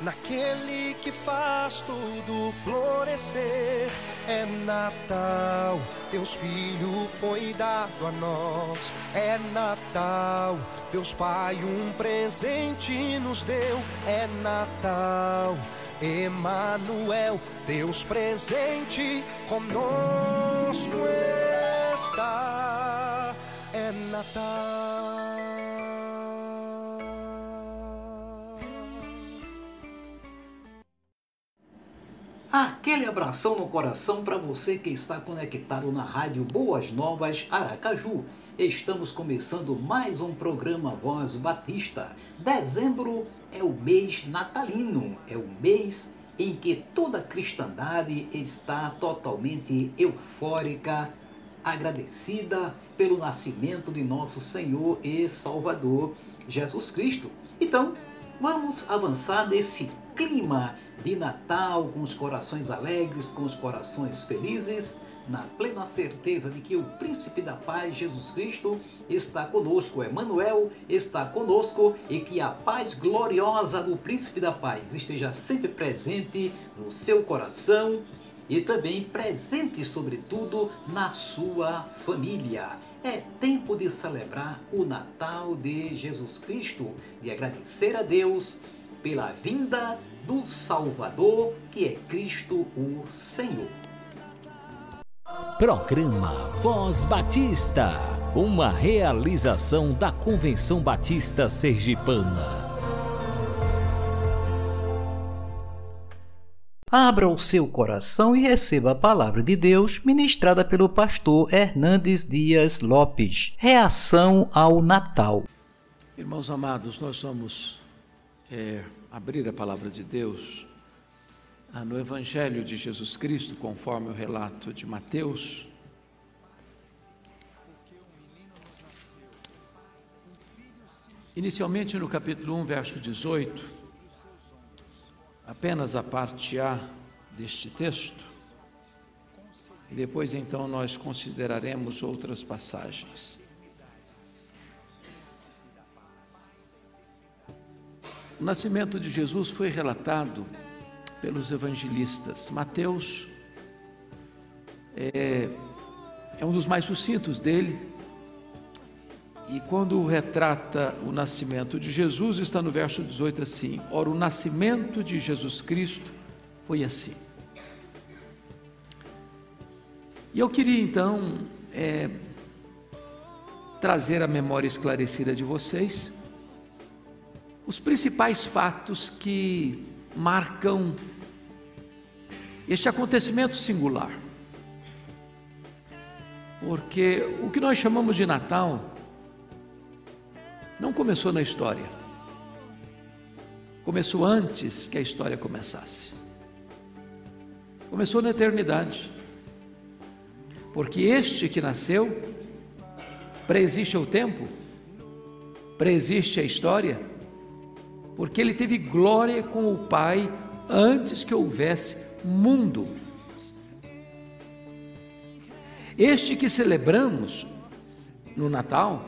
Naquele que faz tudo florescer. É Natal, Deus Filho foi dado a nós. É Natal, Deus Pai um presente nos deu. É Natal, Emanuel, Deus presente conosco está. É Natal. Aquele abração no coração para você que está conectado na Rádio Boas Novas Aracaju. Estamos começando mais um programa Voz Batista. Dezembro é o mês natalino, é o mês em que toda a cristandade está totalmente eufórica, agradecida pelo nascimento de nosso Senhor e Salvador Jesus Cristo. Então, vamos avançar nesse clima de Natal, com os corações alegres, com os corações felizes, na plena certeza de que o Príncipe da Paz, Jesus Cristo, está conosco, Emmanuel está conosco e que a paz gloriosa do Príncipe da Paz esteja sempre presente no seu coração e também presente, sobretudo, na sua família. É tempo de celebrar o Natal de Jesus Cristo, de agradecer a Deus pela vinda do Salvador, que é Cristo o Senhor. Programa Voz Batista, uma realização da Convenção Batista Sergipana. Abra o seu coração e receba a palavra de Deus ministrada pelo pastor Hernandes Dias Lopes. Reação ao Natal. Irmãos amados, nós somos é, abrir a palavra de Deus ah, no Evangelho de Jesus Cristo, conforme o relato de Mateus. Inicialmente no capítulo 1, verso 18, apenas a parte A deste texto, e depois então nós consideraremos outras passagens. O nascimento de Jesus foi relatado pelos evangelistas. Mateus é, é um dos mais sucintos dele, e quando retrata o nascimento de Jesus, está no verso 18 assim: Ora, o nascimento de Jesus Cristo foi assim. E eu queria então é, trazer a memória esclarecida de vocês os principais fatos que marcam este acontecimento singular. Porque o que nós chamamos de Natal não começou na história, começou antes que a história começasse. Começou na eternidade. Porque este que nasceu, preexiste ao tempo, preexiste a história, porque ele teve glória com o Pai antes que houvesse mundo. Este que celebramos no Natal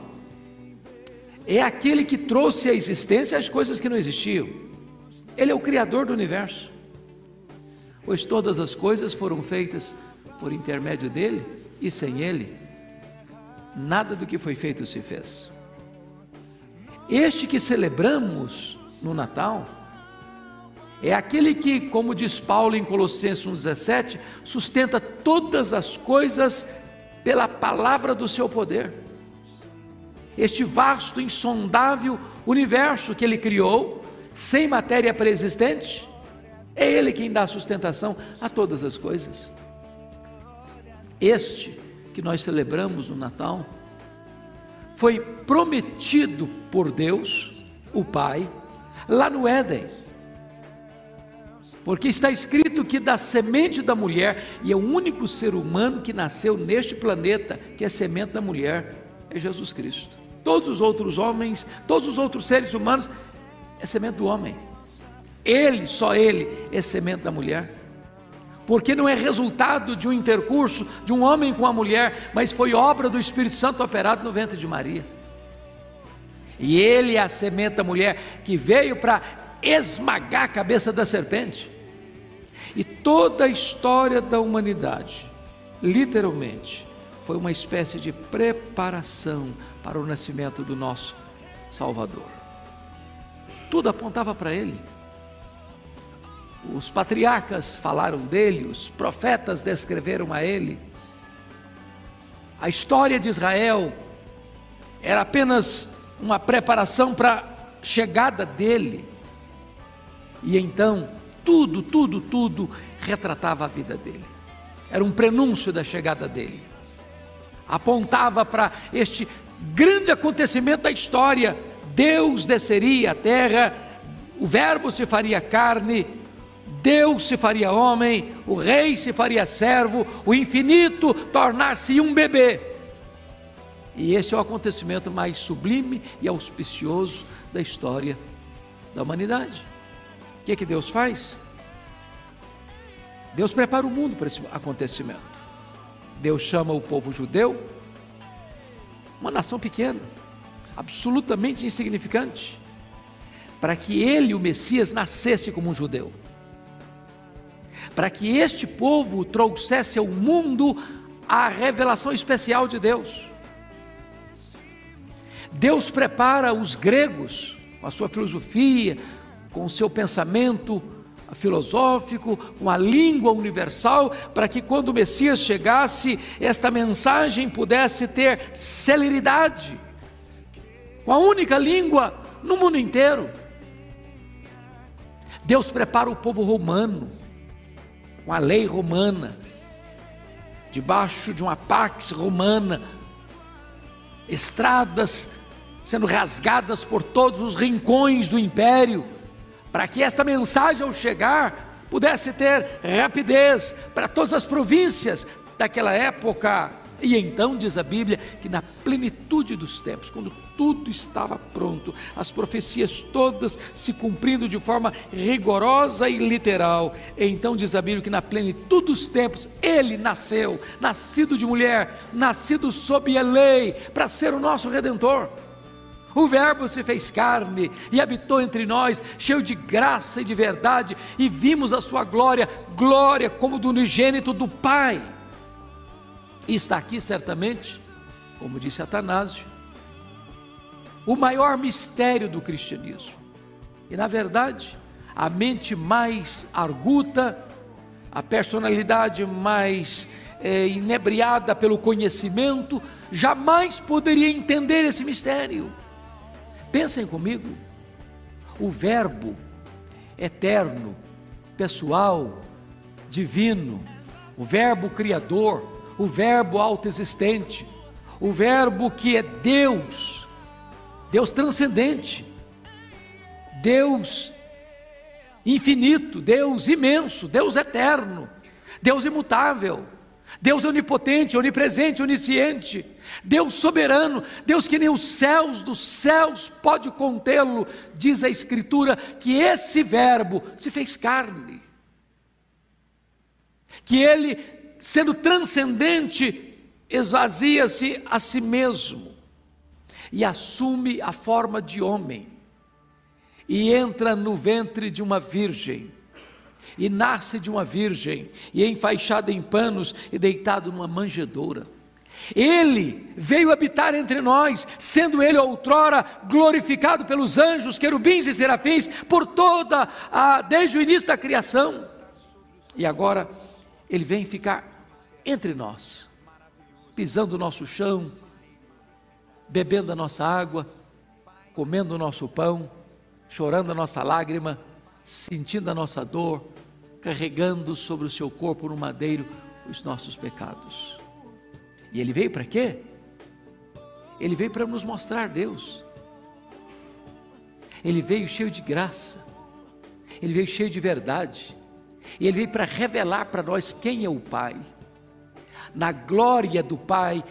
é aquele que trouxe à existência as coisas que não existiam. Ele é o Criador do universo, pois todas as coisas foram feitas por intermédio dele e sem ele, nada do que foi feito se fez. Este que celebramos no Natal É aquele que, como diz Paulo em Colossenses 1,17, sustenta todas as coisas pela palavra do seu poder. Este vasto, insondável universo que ele criou, sem matéria preexistente, é ele quem dá sustentação a todas as coisas. Este que nós celebramos no Natal foi prometido por Deus, o Pai, lá no Éden porque está escrito que da semente da mulher, e é o único ser humano que nasceu neste planeta, que é semente da mulher, é Jesus Cristo. Todos os outros homens, todos os outros seres humanos, é semente do homem. Ele, só ele, é semente da mulher. Porque não é resultado de um intercurso de um homem com a mulher, mas foi obra do Espírito Santo operado no ventre de Maria. E ele é a mulher que veio para esmagar a cabeça da serpente. E toda a história da humanidade, literalmente, foi uma espécie de preparação para o nascimento do nosso Salvador. Tudo apontava para ele. Os patriarcas falaram dele, os profetas descreveram a ele. A história de Israel era apenas uma preparação para a chegada dele. E então tudo, tudo, tudo retratava a vida dele. Era um prenúncio da chegada dele. Apontava para este grande acontecimento da história. Deus desceria à terra, o Verbo se faria carne, Deus se faria homem, o rei se faria servo, o infinito tornar-se um bebê. E este é o acontecimento mais sublime e auspicioso da história da humanidade que, que Deus faz? Deus prepara o mundo para esse acontecimento. Deus chama o povo judeu, uma nação pequena, absolutamente insignificante, para que ele, o Messias, nascesse como um judeu. Para que este povo trouxesse ao mundo a revelação especial de Deus. Deus prepara os gregos com a sua filosofia, com o seu pensamento filosófico, com a língua universal, para que quando o Messias chegasse, esta mensagem pudesse ter celeridade, com a única língua no mundo inteiro. Deus prepara o povo romano, com a lei romana, debaixo de uma pax romana, estradas sendo rasgadas por todos os rincões do império, para que esta mensagem ao chegar pudesse ter rapidez para todas as províncias daquela época. E então diz a Bíblia que na plenitude dos tempos, quando tudo estava pronto, as profecias todas se cumprindo de forma rigorosa e literal, então diz a Bíblia que na plenitude dos tempos ele nasceu, nascido de mulher, nascido sob a lei, para ser o nosso redentor. O Verbo se fez carne e habitou entre nós, cheio de graça e de verdade, e vimos a sua glória, glória como do unigênito do Pai. E está aqui certamente, como disse Atanásio, o maior mistério do cristianismo. E na verdade, a mente mais arguta, a personalidade mais é, inebriada pelo conhecimento, jamais poderia entender esse mistério. Pensem comigo, o Verbo eterno, pessoal, divino, o Verbo criador, o Verbo autoexistente, o Verbo que é Deus, Deus transcendente, Deus infinito, Deus imenso, Deus eterno, Deus imutável, Deus onipotente, onipresente, onisciente, Deus soberano, Deus que nem os céus dos céus pode contê-lo, diz a Escritura que esse Verbo se fez carne, que ele, sendo transcendente, esvazia-se a si mesmo e assume a forma de homem, e entra no ventre de uma virgem e nasce de uma virgem, e é enfaixado em panos e deitado numa manjedoura. Ele veio habitar entre nós, sendo ele outrora glorificado pelos anjos, querubins e serafins por toda a desde o início da criação. E agora ele vem ficar entre nós, pisando o nosso chão, bebendo a nossa água, comendo o nosso pão, chorando a nossa lágrima, sentindo a nossa dor, carregando sobre o seu corpo no madeiro os nossos pecados. E ele veio para quê? Ele veio para nos mostrar Deus. Ele veio cheio de graça. Ele veio cheio de verdade. E ele veio para revelar para nós quem é o Pai. Na glória do Pai,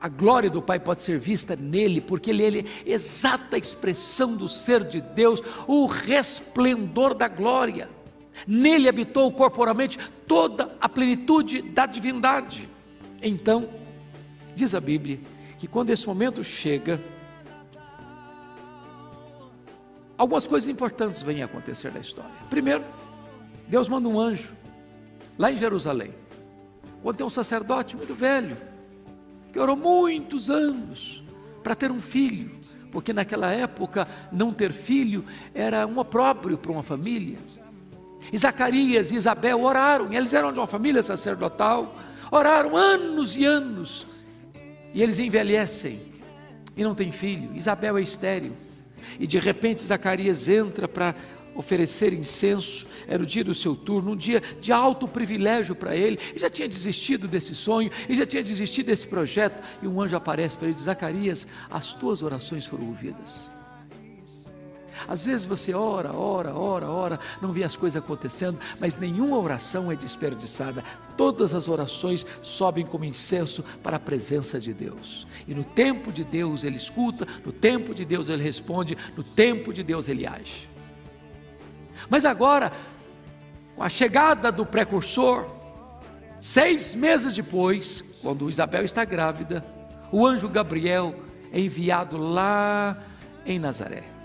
a glória do Pai pode ser vista nele, porque ele, é exata expressão do ser de Deus, o resplendor da glória. Nele habitou corporalmente toda a plenitude da divindade. Então, diz a Bíblia que quando esse momento chega, algumas coisas importantes vêm acontecer na história. Primeiro, Deus manda um anjo lá em Jerusalém, quando tem um sacerdote muito velho, que orou muitos anos para ter um filho, porque naquela época não ter filho era um opróbrio para uma família. E Zacarias e Isabel oraram, eles eram de uma família sacerdotal, oraram anos e anos, e eles envelhecem e não têm filho. Isabel é estéril, e de repente Zacarias entra para oferecer incenso, era o dia do seu turno, um dia de alto privilégio para ele, e já tinha desistido desse sonho, e já tinha desistido desse projeto, e um anjo aparece para ele diz: Zacarias, as tuas orações foram ouvidas. Às vezes você ora, ora, ora, ora, não vê as coisas acontecendo, mas nenhuma oração é desperdiçada. Todas as orações sobem como incenso para a presença de Deus. E no tempo de Deus ele escuta, no tempo de Deus ele responde, no tempo de Deus ele age. Mas agora, com a chegada do precursor, seis meses depois, quando Isabel está grávida, o anjo Gabriel é enviado lá em Nazaré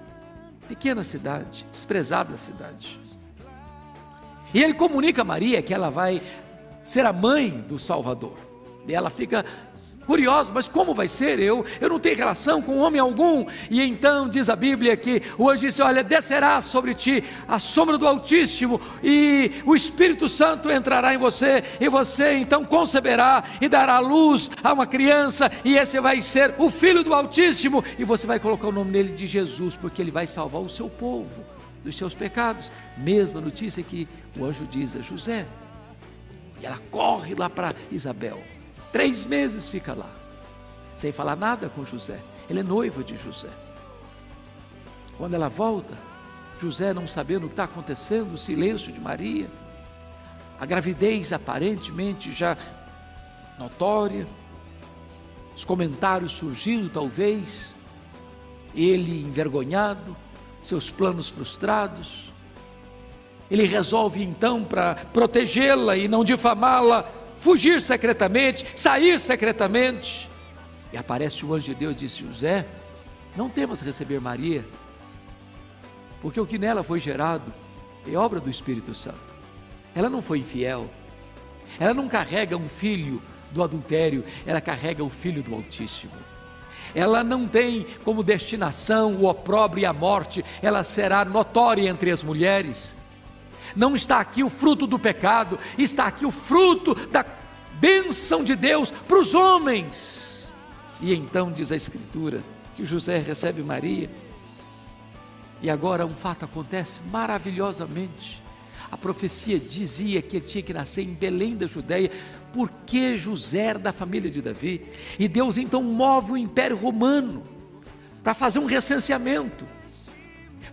pequena cidade, desprezada cidade. E ele comunica a Maria que ela vai ser a mãe do Salvador. E ela fica curiosa, mas como vai ser? Eu, eu não tenho relação com homem algum. E então diz a Bíblia que o anjo disse: Olha, descerá sobre ti a sombra do Altíssimo, e o Espírito Santo entrará em você, e você então conceberá e dará luz a uma criança, e esse vai ser o Filho do Altíssimo, e você vai colocar o nome dele de Jesus, porque ele vai salvar o seu povo dos seus pecados. Mesma notícia que o anjo diz a José. E ela corre lá para Isabel. Três meses fica lá, sem falar nada com José. Ele é noivo de José. Quando ela volta, José não sabendo o que está acontecendo, o silêncio de Maria, a gravidez aparentemente já notória, os comentários surgindo talvez, ele envergonhado, seus planos frustrados. Ele resolve então para protegê-la e não difamá-la, fugir secretamente, sair secretamente. E aparece o anjo de Deus e disse: José, não temas receber Maria, porque o que nela foi gerado é obra do Espírito Santo. Ela não foi infiel, ela não carrega um filho do adultério, ela carrega o filho do Altíssimo. Ela não tem como destinação o opróbrio e a morte, ela será notória entre as mulheres. Não está aqui o fruto do pecado, está aqui o fruto da bênção de Deus para os homens. E então diz a Escritura que José recebe Maria, e agora um fato acontece maravilhosamente. A profecia dizia que ele tinha que nascer em Belém da Judéia, porque José era da família de Davi. E Deus então move o Império Romano para fazer um recenseamento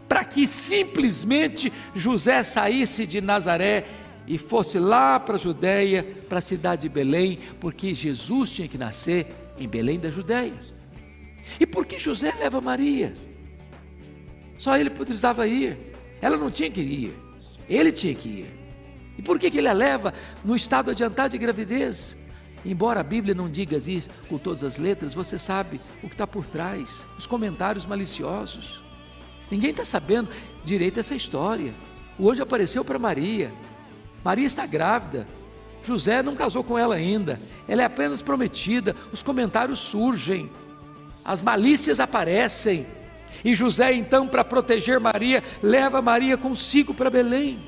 para que simplesmente José saísse de Nazaré e fosse lá para a Judéia, para a cidade de Belém, porque Jesus tinha que nascer em Belém da Judéia. E por que José leva Maria? Só ele precisava ir, ela não tinha que ir, ele tinha que ir. E por que, que ele a leva no estado adiantado de gravidez? Embora a Bíblia não diga isso com todas as letras, você sabe o que está por trás, os comentários maliciosos. Ninguém está sabendo direito essa história. O anjo apareceu para Maria. Maria está grávida. José não casou com ela ainda, ela é apenas prometida. Os comentários surgem, as malícias aparecem. E José, então, para proteger Maria, leva Maria consigo para Belém.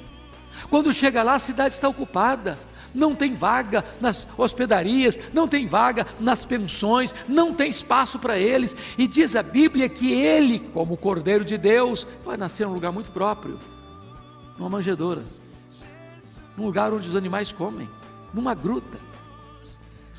Quando chega lá, a cidade está ocupada não tem vaga nas hospedarias, não tem vaga nas pensões, não tem espaço para eles. E diz a Bíblia que ele, como Cordeiro de Deus, vai nascer num lugar muito próprio numa manjedoura, num lugar onde os animais comem, numa gruta.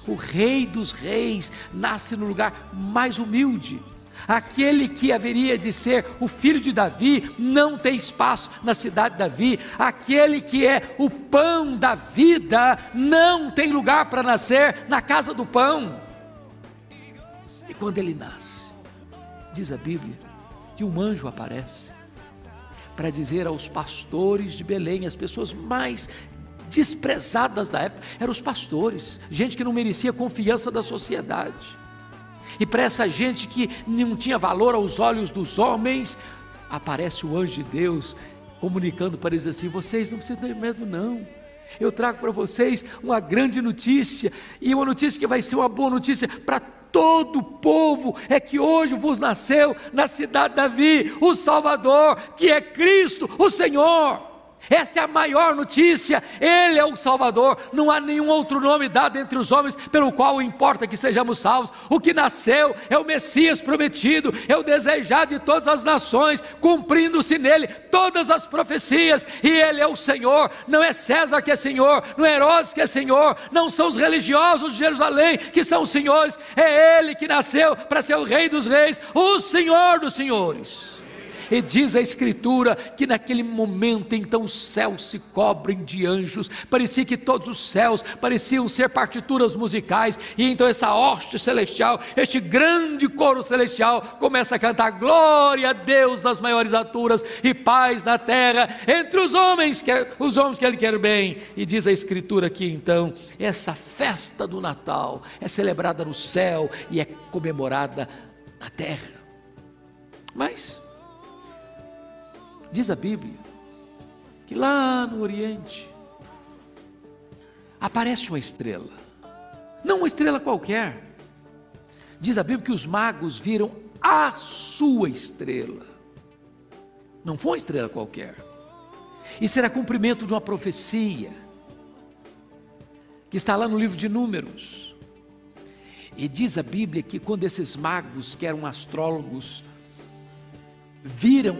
O Rei dos Reis nasce no lugar mais humilde Aquele que haveria de ser o filho de Davi não tem espaço na cidade de Davi. Aquele que é o pão da vida não tem lugar para nascer na casa do pão. E quando ele nasce, diz a Bíblia que um anjo aparece para dizer aos pastores de Belém, as pessoas mais desprezadas da época, eram os pastores, gente que não merecia confiança da sociedade e para essa gente que não tinha valor aos olhos dos homens, aparece o anjo de Deus comunicando para eles assim: vocês não precisam ter medo, não. Eu trago para vocês uma grande notícia, e uma notícia que vai ser uma boa notícia para todo o povo: é que hoje vos nasceu na cidade de Davi o Salvador, que é Cristo, o Senhor. Essa é a maior notícia. Ele é o Salvador. Não há nenhum outro nome dado entre os homens pelo qual importa que sejamos salvos. O que nasceu é o Messias prometido, é o desejado de todas as nações, cumprindo-se nele todas as profecias. E ele é o Senhor. Não é César que é Senhor, não é Herodes que é Senhor, não são os religiosos de Jerusalém que são os senhores. É ele que nasceu para ser o Rei dos Reis, o Senhor dos Senhores. E diz a Escritura que naquele momento então os céus se cobrem de anjos, parecia que todos os céus pareciam ser partituras musicais, e então essa hoste celestial, este grande coro celestial, começa a cantar glória a Deus nas maiores alturas e paz na terra entre os homens, que os homens que Ele quer bem. E diz a Escritura que então essa festa do Natal é celebrada no céu e é comemorada na terra. Mas Diz a Bíblia que lá no Oriente aparece uma estrela, não uma estrela qualquer. Diz a Bíblia que os magos viram a sua estrela, não foi uma estrela qualquer. Isso era cumprimento de uma profecia que está lá no livro de Números. E diz a Bíblia que quando esses magos, que eram astrólogos, viram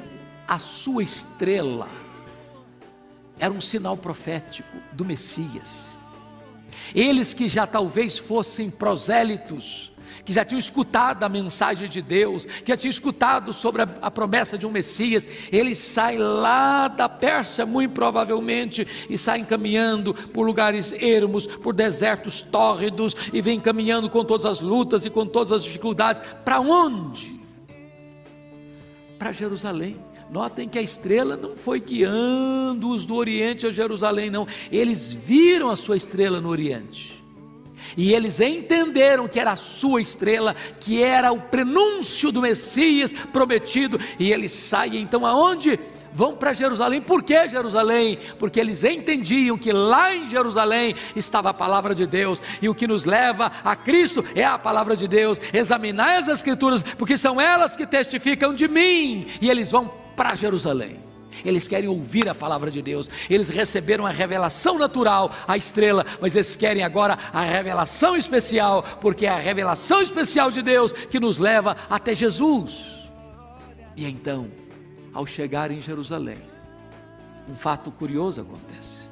a sua estrela era um sinal profético do Messias. Eles que já talvez fossem prosélitos, que já tinham escutado a mensagem de Deus, que já tinham escutado sobre a, a, promessa de um Messias, eles saem lá da Pérsia, muito provavelmente, e saem caminhando por lugares ermos, por desertos tórridos, e vêm caminhando com todas as lutas e com todas as dificuldades. Para onde? Para Jerusalém. Notem que a estrela não foi guiando-os do Oriente a Jerusalém, não. Eles viram a sua estrela no Oriente. E eles entenderam que era a sua estrela, que era o prenúncio do Messias prometido. E eles saem então aonde? Vão para Jerusalém. Por que Jerusalém? Porque eles entendiam que lá em Jerusalém estava a palavra de Deus. E o que nos leva a Cristo é a palavra de Deus. Examinar as Escrituras, porque são elas que testificam de mim. E eles vão para Jerusalém. Eles querem ouvir a palavra de Deus. Eles receberam a revelação natural, a estrela, mas eles querem agora a revelação especial, porque é a revelação especial de Deus que nos leva até Jesus. E então, ao chegar em Jerusalém, um fato curioso acontece.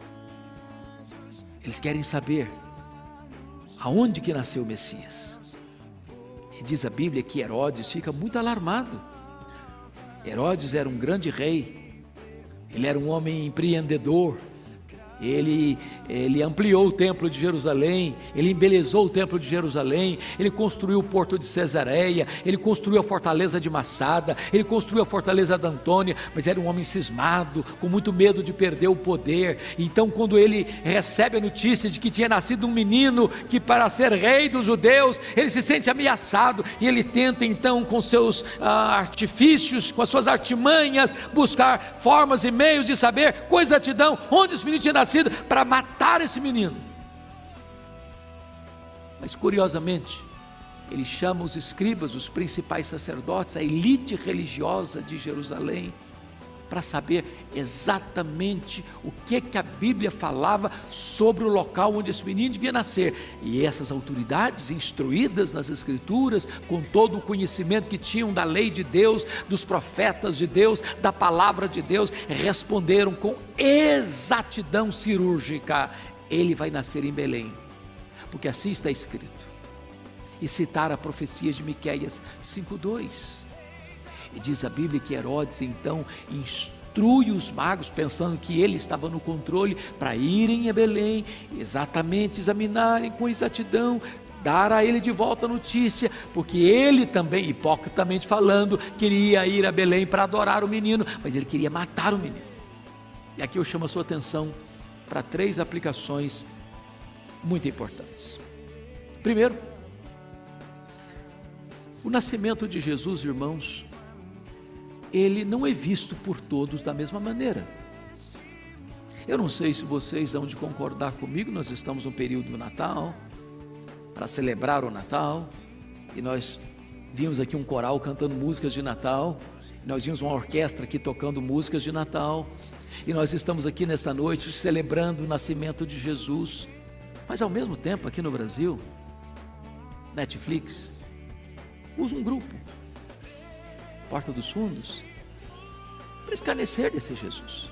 Eles querem saber aonde que nasceu o Messias. E diz a Bíblia que Herodes fica muito alarmado Herodes era um grande rei, ele era um homem empreendedor, ele, ele ampliou o templo de Jerusalém, ele embelezou o templo de Jerusalém, ele construiu o porto de Cesareia, ele construiu a fortaleza de Massada, ele construiu a fortaleza de Antônia, mas era um homem cismado, com muito medo de perder o poder. Então, quando ele recebe a notícia de que tinha nascido um menino que, para ser rei dos judeus, ele se sente ameaçado e ele tenta, então, com seus ah, artifícios, com as suas artimanhas, buscar formas e meios de saber quais exatidão onde esse menino tinha nascido nascido para matar esse menino. Mas curiosamente, ele chama os escribas, os principais sacerdotes, a elite religiosa de Jerusalém, para saber exatamente o que que a Bíblia falava sobre o local onde esse menino devia nascer. E essas autoridades, instruídas nas Escrituras, com todo o conhecimento que tinham da lei de Deus, dos profetas de Deus, da palavra de Deus, responderam com exatidão cirúrgica: ele vai nascer em Belém, porque assim está escrito. E citar a profecia de Miqueias 5:2. E diz a Bíblia que Herodes então instrui os magos, pensando que ele estava no controle, para irem a Belém, exatamente examinarem com exatidão, dar a ele de volta a notícia, porque ele também, hipocritamente falando, queria ir a Belém para adorar o menino, mas ele queria matar o menino. E aqui eu chamo a sua atenção para três aplicações muito importantes. Primeiro, o nascimento de Jesus, irmãos, ele não é visto por todos da mesma maneira. Eu não sei se vocês vão de concordar comigo, nós estamos no período do Natal, para celebrar o Natal, e nós vimos aqui um coral cantando músicas de Natal, nós vimos uma orquestra aqui tocando músicas de Natal, e nós estamos aqui nesta noite celebrando o nascimento de Jesus, mas ao mesmo tempo aqui no Brasil, Netflix usa um grupo Porta dos Fundos, para escarnecer desse Jesus,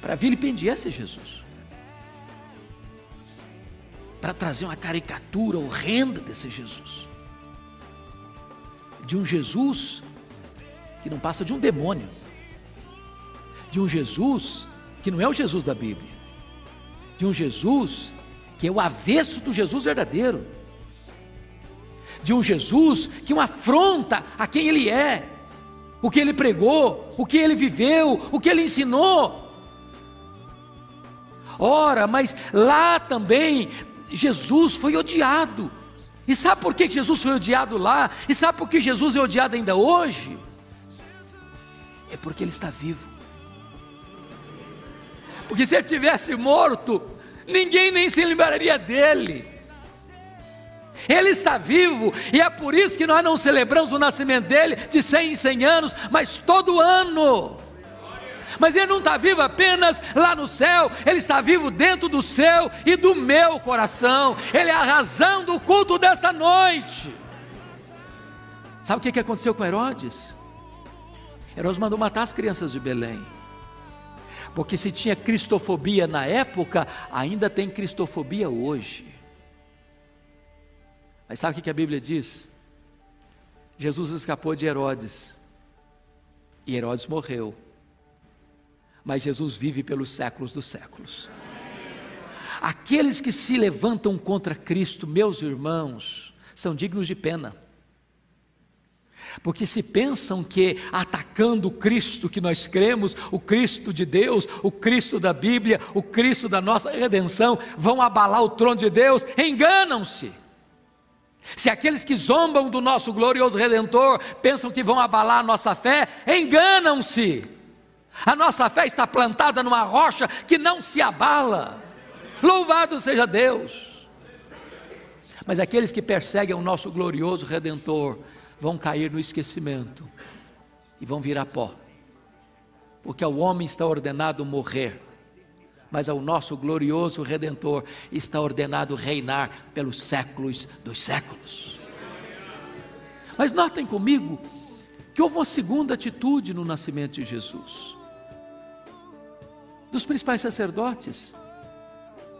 para vilipendiar esse Jesus, para trazer uma caricatura horrenda desse Jesus, de um Jesus que não passa de um demônio, de um Jesus que não é o Jesus da Bíblia, de um Jesus que é o avesso do Jesus verdadeiro de um Jesus que uma afronta a quem ele é, o que ele pregou, o que ele viveu, o que ele ensinou. Ora, mas lá também Jesus foi odiado. E sabe por que Jesus foi odiado lá? E sabe por que Jesus é odiado ainda hoje? É porque ele está vivo. Porque se ele tivesse morto, ninguém nem se lembraria dele. Ele está vivo e é por isso que nós não celebramos o nascimento dele de 100 em 100 anos, mas todo ano. Mas ele não está vivo apenas lá no céu, ele está vivo dentro do seu e do meu coração. Ele é a razão do culto desta noite. Sabe o que aconteceu com Herodes? Herodes mandou matar as crianças de Belém. Porque se tinha cristofobia na época, ainda tem cristofobia hoje. Mas sabe o que a Bíblia diz? Jesus escapou de Herodes. E Herodes morreu. Mas Jesus vive pelos séculos dos séculos. Aqueles que se levantam contra Cristo, meus irmãos, são dignos de pena. Porque se pensam que atacando o Cristo que nós cremos, o Cristo de Deus, o Cristo da Bíblia, o Cristo da nossa redenção, vão abalar o trono de Deus, enganam-se. Se aqueles que zombam do nosso glorioso Redentor pensam que vão abalar a nossa fé, enganam-se. A nossa fé está plantada numa rocha que não se abala. Louvado seja Deus. Mas aqueles que perseguem o nosso glorioso Redentor vão cair no esquecimento e vão virar pó, porque ao homem está ordenado morrer mas ao nosso glorioso Redentor está ordenado reinar pelos séculos dos séculos. Mas notem comigo que houve uma segunda atitude no nascimento de Jesus. Dos principais sacerdotes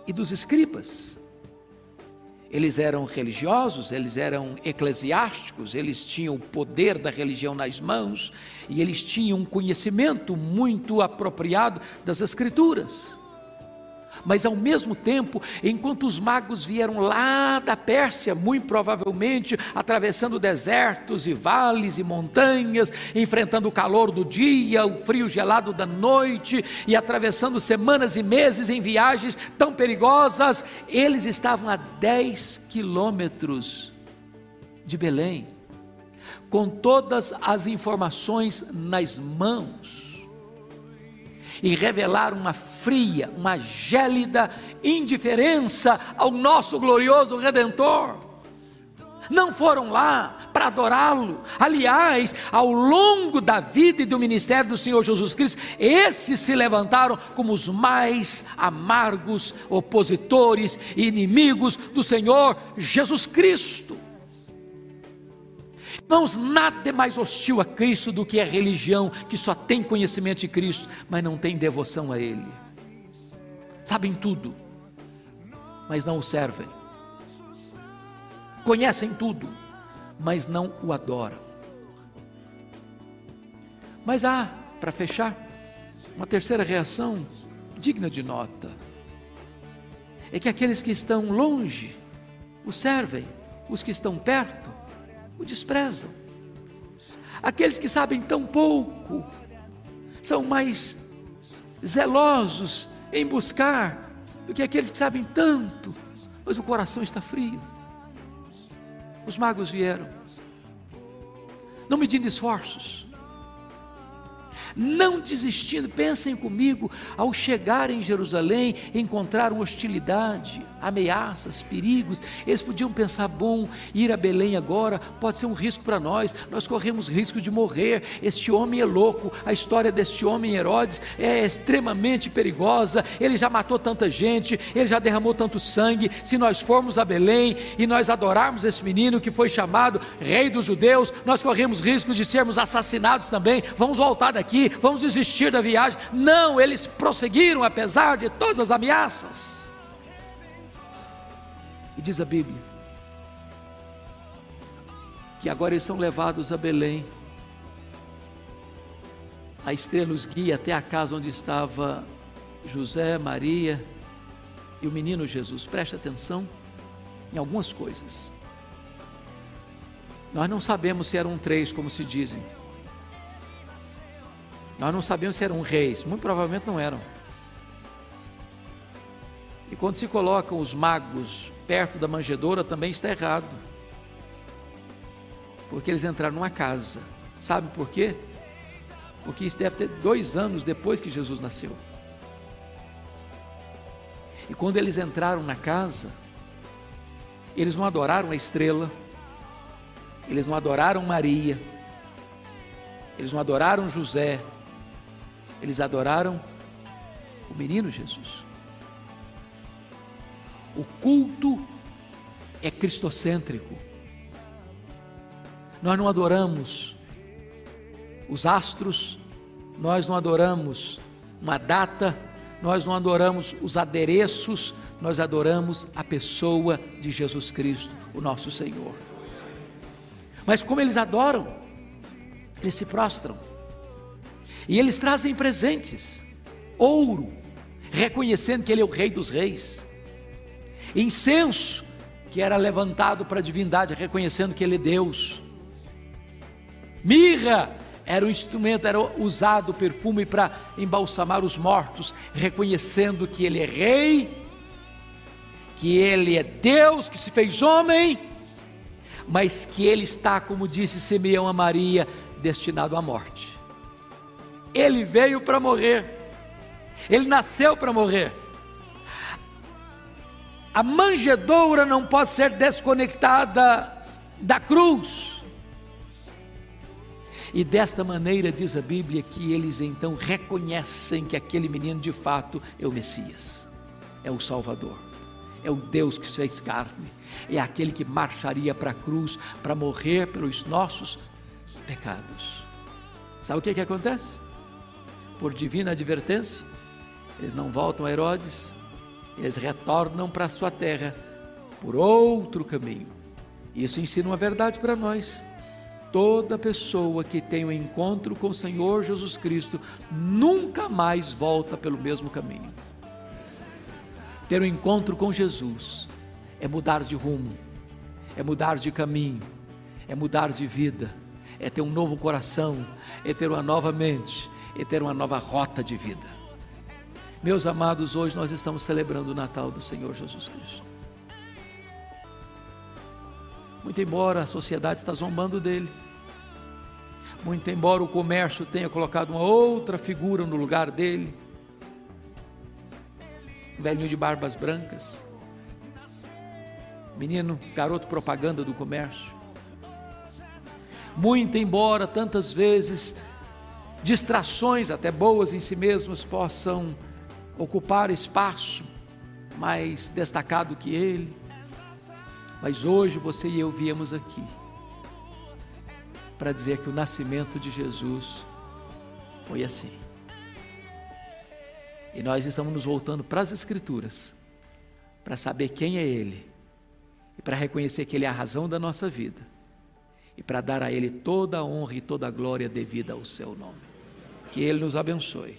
e dos escribas. Eles eram religiosos, eles eram eclesiásticos, eles tinham o poder da religião nas mãos e eles tinham um conhecimento muito apropriado das Escrituras. Mas ao mesmo tempo, enquanto os magos vieram lá da Pérsia, muito provavelmente atravessando desertos e vales e montanhas, enfrentando o calor do dia, o frio gelado da noite e atravessando semanas e meses em viagens tão perigosas, eles estavam a 10 quilômetros de Belém, com todas as informações nas mãos e revelaram uma fria, uma gélida indiferença ao nosso glorioso Redentor. Não foram lá para adorá-lo. Aliás, ao longo da vida e do ministério do Senhor Jesus Cristo, esses se levantaram como os mais amargos opositores e inimigos do Senhor Jesus Cristo. Irmãos, nada é mais hostil a Cristo do que a religião que só tem conhecimento de Cristo, mas não tem devoção a Ele. Sabem tudo, mas não o servem. Conhecem tudo, mas não o adoram. Mas há, para fechar, uma terceira reação digna de nota. É que aqueles que estão longe o servem, os que estão perto o desprezam. Aqueles que sabem tão pouco são mais zelosos em buscar do que aqueles que sabem tanto, mas o coração está frio. Os magos vieram, não medindo esforços, não desistindo. Pensem comigo, ao chegar em Jerusalém, encontraram hostilidade, ameaças, perigos. Eles podiam pensar: bom, ir a Belém agora pode ser um risco para nós, nós corremos risco de morrer. Este homem é louco, a história deste homem Herodes é extremamente perigosa. Ele já matou tanta gente, ele já derramou tanto sangue. Se nós formos a Belém e nós adorarmos esse menino que foi chamado Rei dos Judeus, nós corremos risco de sermos assassinados também. Vamos voltar daqui vamos desistir da viagem. Não, eles prosseguiram apesar de todas as ameaças. E diz a Bíblia que agora eles são levados a Belém. A estrela os guia até a casa onde estava José, Maria e o menino Jesus. Preste atenção em algumas coisas. Nós não sabemos se eram três, como se dizem. Nós não sabemos se eram reis, muito provavelmente não eram. E quando se colocam os magos perto da manjedoura, também está errado. Porque eles entraram numa casa. Sabe por quê? Porque isso deve ter dois anos depois que Jesus nasceu. E quando eles entraram na casa, eles não adoraram a estrela, eles não adoraram Maria, eles não adoraram José, eles adoraram o menino Jesus. O culto é cristocêntrico. Nós não adoramos os astros, nós não adoramos uma data, nós não adoramos os adereços, nós adoramos a pessoa de Jesus Cristo, o nosso Senhor. Mas como eles adoram, eles se prostram. E eles trazem presentes, ouro, reconhecendo que Ele é o Rei dos Reis, incenso, que era levantado para a divindade, reconhecendo que Ele é Deus, mirra, era um instrumento, era usado o perfume para embalsamar os mortos, reconhecendo que Ele é Rei, que Ele é Deus que se fez homem, mas que Ele está, como disse Simeão a Maria, destinado à morte. Ele veio para morrer. Ele nasceu para morrer. A manjedoura não pode ser desconectada da cruz. E desta maneira diz a Bíblia que eles então reconhecem que aquele menino de fato é o Messias, é o Salvador, é o Deus que fez carne, é aquele que marcharia para a cruz para morrer pelos nossos pecados. Sabe o que, que acontece? Por divina advertência, eles não voltam a Herodes, eles retornam para a sua terra por outro caminho. Isso ensina uma verdade para nós. Toda pessoa que tem um encontro com o Senhor Jesus Cristo nunca mais volta pelo mesmo caminho. Ter um encontro com Jesus é mudar de rumo, é mudar de caminho, é mudar de vida, é ter um novo coração, é ter uma nova mente, e ter uma nova rota de vida. Meus amados, hoje nós estamos celebrando o Natal do Senhor Jesus Cristo. Muito embora a sociedade está zombando dele, muito embora o comércio tenha colocado uma outra figura no lugar dele, velhinho de barbas brancas, menino, garoto propaganda do comércio. Muito embora tantas vezes distrações, até boas em si mesmas, possam ocupar espaço mais destacado que ele, mas hoje você e eu viemos aqui para dizer que o nascimento de Jesus foi assim. E nós estamos nos voltando para as Escrituras, para saber quem é Ele, e para reconhecer que Ele é a razão da nossa vida, e para dar a Ele toda a honra e toda a glória devida ao Seu nome. Que Ele nos abençoe.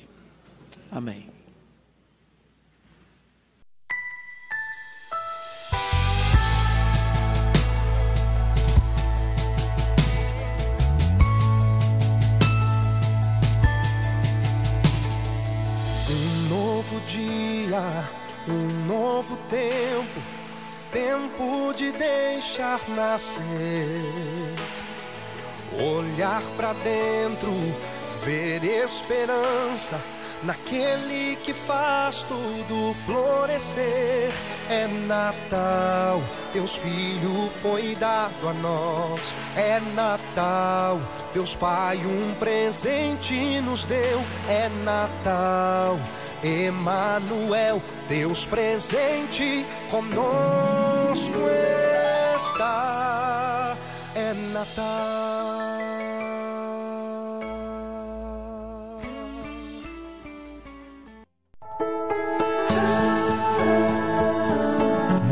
Amém. dia, um novo tempo, tempo de deixar nascer. Olhar para dentro, ver esperança naquele que faz tudo florescer. É Natal, Deus Filho foi dado a nós. É Natal, Deus Pai um presente nos deu. É Natal. Emanuel, Deus presente conosco está. É Natal.